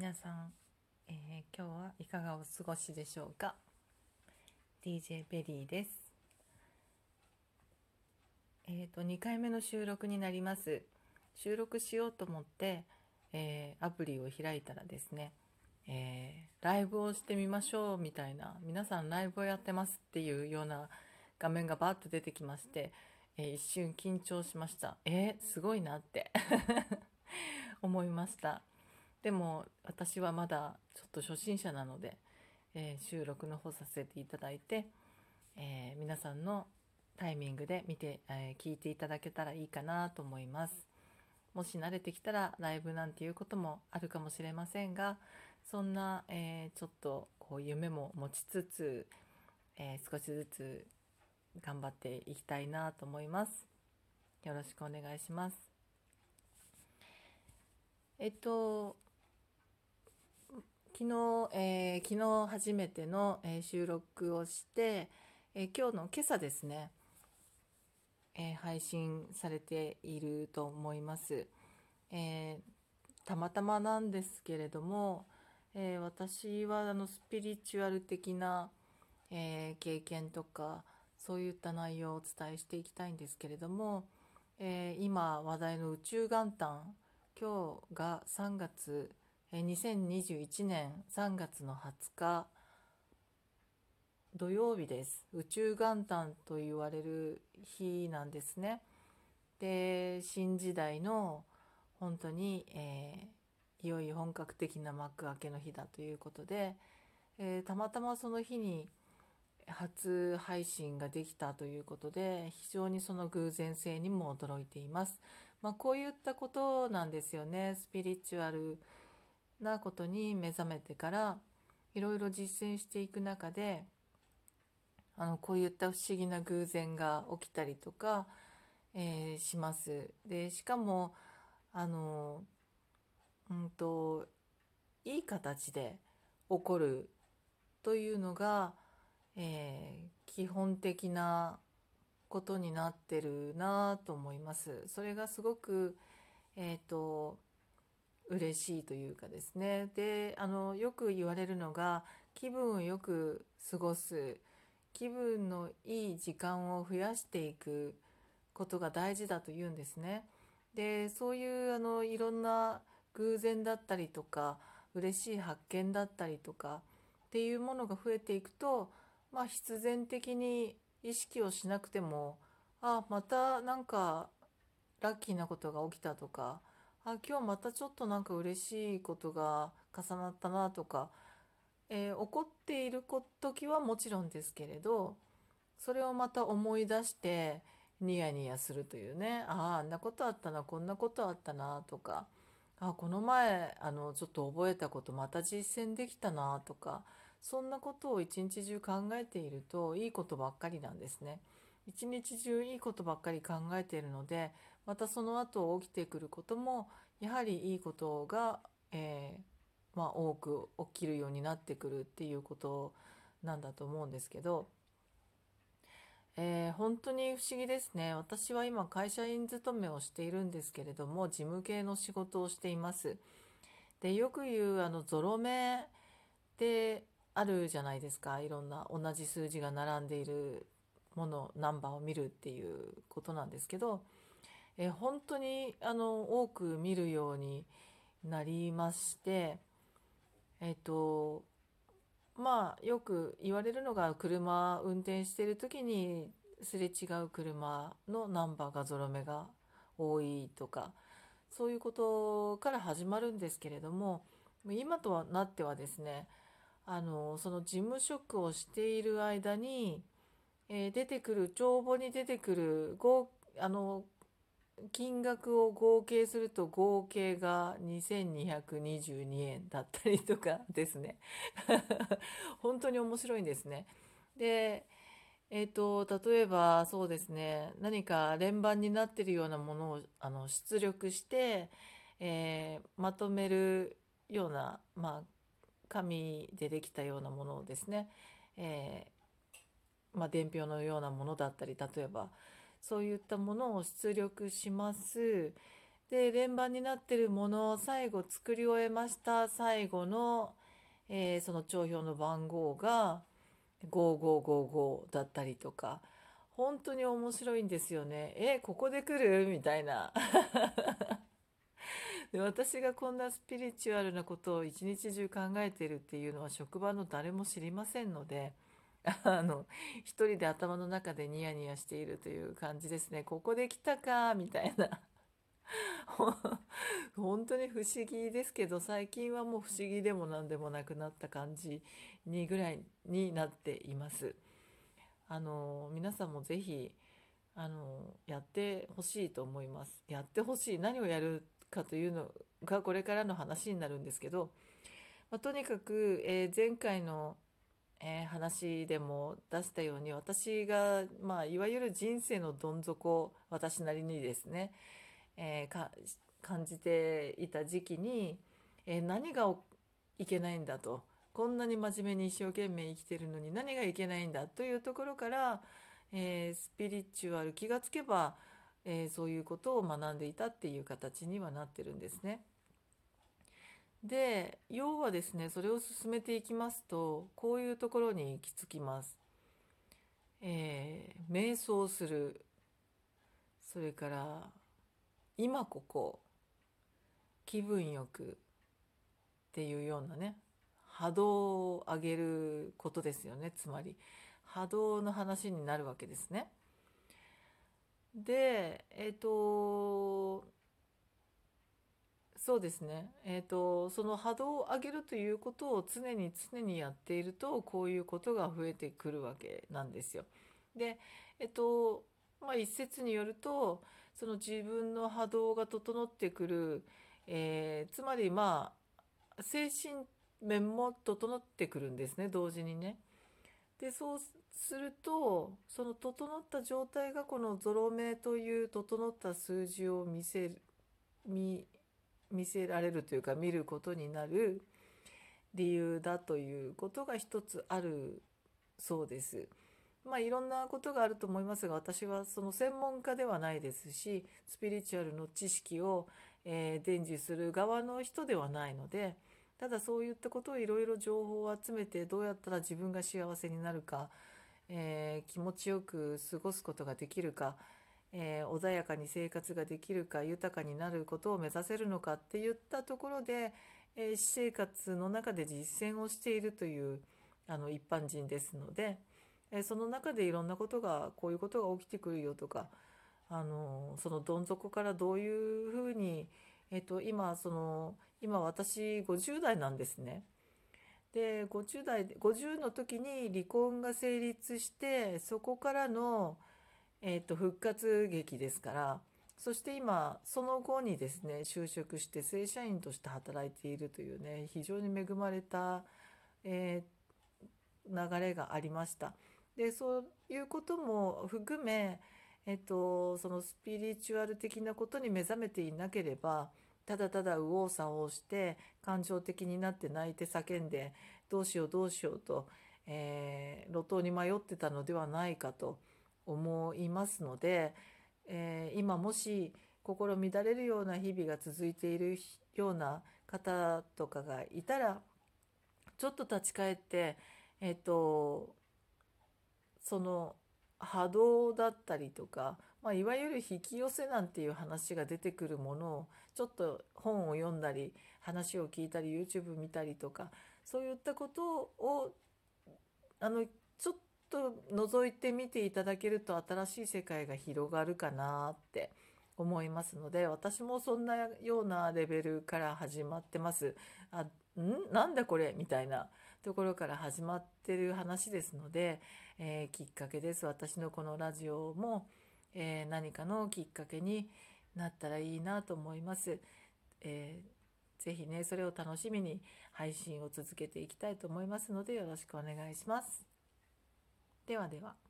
皆さん、えー今日はいかがお過ごしでしょうか？DJ ベリーです。えっ、と2回目の収録になります。収録しようと思って、えーアプリを開いたらですね、えーライブをしてみましょうみたいな皆さんライブをやってますっていうような画面がバーッと出てきまして、えー一瞬緊張しました。えーすごいなって 思いました。でも私はまだちょっと初心者なので、えー収録の方させていただいて、えー皆さんのタイミングで見て、えー聞いていただけたらいいかなと思います。もし慣れてきたらライブなんていうこともあるかもしれませんがそんな、えちょっとこう夢も持ちつつ、え少しずつ頑張っていきたいなと思います。よろしくお願いします。えっと昨日、えー昨日初めての、えー収録をして、え今日の今朝ですね、え配信されていると思います、えたまたまなんですけれども、え私はあのスピリチュアル的な、え経験とかそういった内容をお伝えしていきたいんですけれども、え今話題の宇宙元旦今日が3月2021年3月の20日土曜日です。宇宙元旦と言われる日なんですね。で新時代の本当に、えーいよいよ本格的な幕開けの日だということで、えーたまたまその日に初配信ができたということで非常にその偶然性にも驚いています。まあ、こういったことなんですよね。スピリチュアルなことに目覚めてからいろいろ実践していく中であのこういった不思議な偶然が起きたりとか、えーします。でしかもあのうんといい形で起こるというのが、えー基本的なことになってるなと思います。それがすごく、えー、と嬉しいというかですねであのよく言われるのが気分をよく過ごす気分のいい時間を増やしていくことが大事だと言うんですね。でそういうあのいろんな偶然だったりとか嬉しい発見だったりとかっていうものが増えていくと、まあ、必然的に意識をしなくてもあまたなんかラッキーなことが起きたとかあ今日またちょっとなんか嬉しいことが重なったなとか、えー起こっている時はもちろんですけれどそれをまた思い出してニヤニヤするというねあああんなことあったなこんなことあったなとかあこの前あのちょっと覚えたことまた実践できたなとかそんなことを一日中考えているといいことばっかりなんですね。一日中いいことばっかり考えているのでまたその後起きてくることもやはりいいことが、えーまあ、多く起きるようになってくるっていうことなんだと思うんですけど、えー本当に不思議ですね。私は今会社員勤めをしているんですけれども事務系の仕事をしています。でよく言うあのゾロ目ってあるじゃないですか。いろんな同じ数字が並んでいるものナンバーを見るっていうことなんですけど、えー本当にあの多く見るようになりましてえっ、とまあよく言われるのが車運転してる時にすれ違う車のナンバーがゾロ目が多いとかそういうことから始まるんですけれども今とはなってはですねあのその事務職をしている間に、えー出てくる帳簿に出てくる合あの金額を合計すると合計が2222円だったりとかですね。本当に面白いんですね。でえっと例えばそうですね。何か連番になってるようなものをあの出力して、えーまとめるような、まあ、紙でできたようなものをですね、えーまあ、伝票のようなものだったり例えばそういったものを出力します。で連番になってるものを最後作り終えました。最後の、えー、その帳票の番号が5555だったりとか。本当に面白いんですよね。えここで来る？みたいな。で私がこんなスピリチュアルなことを一日中考えてるっていうのは職場の誰も知りませんので。あの一人で頭の中でニヤニヤしているという感じですねここで来たかみたいな 本当に不思議ですけど最近はもう不思議でも何でもなくなった感じにぐらいになっています。あの皆さんもぜひあのやってほしいと思います。やってほしい何をやるかというのがこれからの話になるんですけど、まあ、とにかく、えー、前回の、えー、話でも出したように私が、まあ、いわゆる人生のどん底私なりにですね、えー、感じていた時期に、え何がいけないんだとこんなに真面目に一生懸命生きてるのに何がいけないんだというところから、えスピリチュアル気がつけばえ、そういうことを学んでいたっていう形にはなってるんですね。で要はですねそれを進めていきますとこういうところに行き着きます。えー、瞑想するそれから今ここ気分よくっていうようなね波動を上げることですよねつまり波動の話になるわけですね。でえっ、ー、とそうですねえっ、ー、とその波動を上げるということを常に常にやっているとこういうことが増えてくるわけなんですよ。でえっ、ー、とまあ一説によるとその自分の波動が整ってくる、えー、つまりまあ精神面も整ってくるんですね同時にね。でそうするとその整った状態がこのゾロ目という整った数字を見せる見見せられるというか見ることになる理由だということが一つあるそうです。まあいろんなことがあると思いますが私はその専門家ではないですしスピリチュアルの知識を、えー、伝授する側の人ではないのでただそういったことをいろいろ情報を集めてどうやったら自分が幸せになるかえー、気持ちよく過ごすことができるか、えー、穏やかに生活ができるか豊かになることを目指せるのかっていったところで、えー、私生活の中で実践をしているというあの一般人ですので、えその中でいろんなことがこういうことが起きてくるよとかあのそのどん底からどういうふうに、えーと今その今私50代なんですね。で50代50の時に離婚が成立してそこからの、えーと、復活劇ですからそして今その後にですね就職して正社員として働いているというね非常に恵まれた、えー、流れがありました。でそういうことも含め、えっと、そのスピリチュアル的なことに目覚めていなければただただ右往左往して感情的になって泣いて叫んでどうしようどうしようと、えー、路頭に迷ってたのではないかと思いますので、えー、今もし心乱れるような日々が続いているような方とかがいたらちょっと立ち返ってえっ、とその波動だったりとかまあ、いわゆる引き寄せなんていう話が出てくるものをちょっと本を読んだり話を聞いたり YouTube 見たりとかそういったことをあのちょっと覗いてみていただけると新しい世界が広がるかなって思いますので私もそんなようなレベルから始まってます。あん？なんだこれ？みたいなところから始まってる話ですので、えー、きっかけです私のこのラジオもえー、何かのきっかけになったらいいなと思います。えー、ぜひね、それを楽しみに配信を続けていきたいと思いますのでよろしくお願いします。ではでは。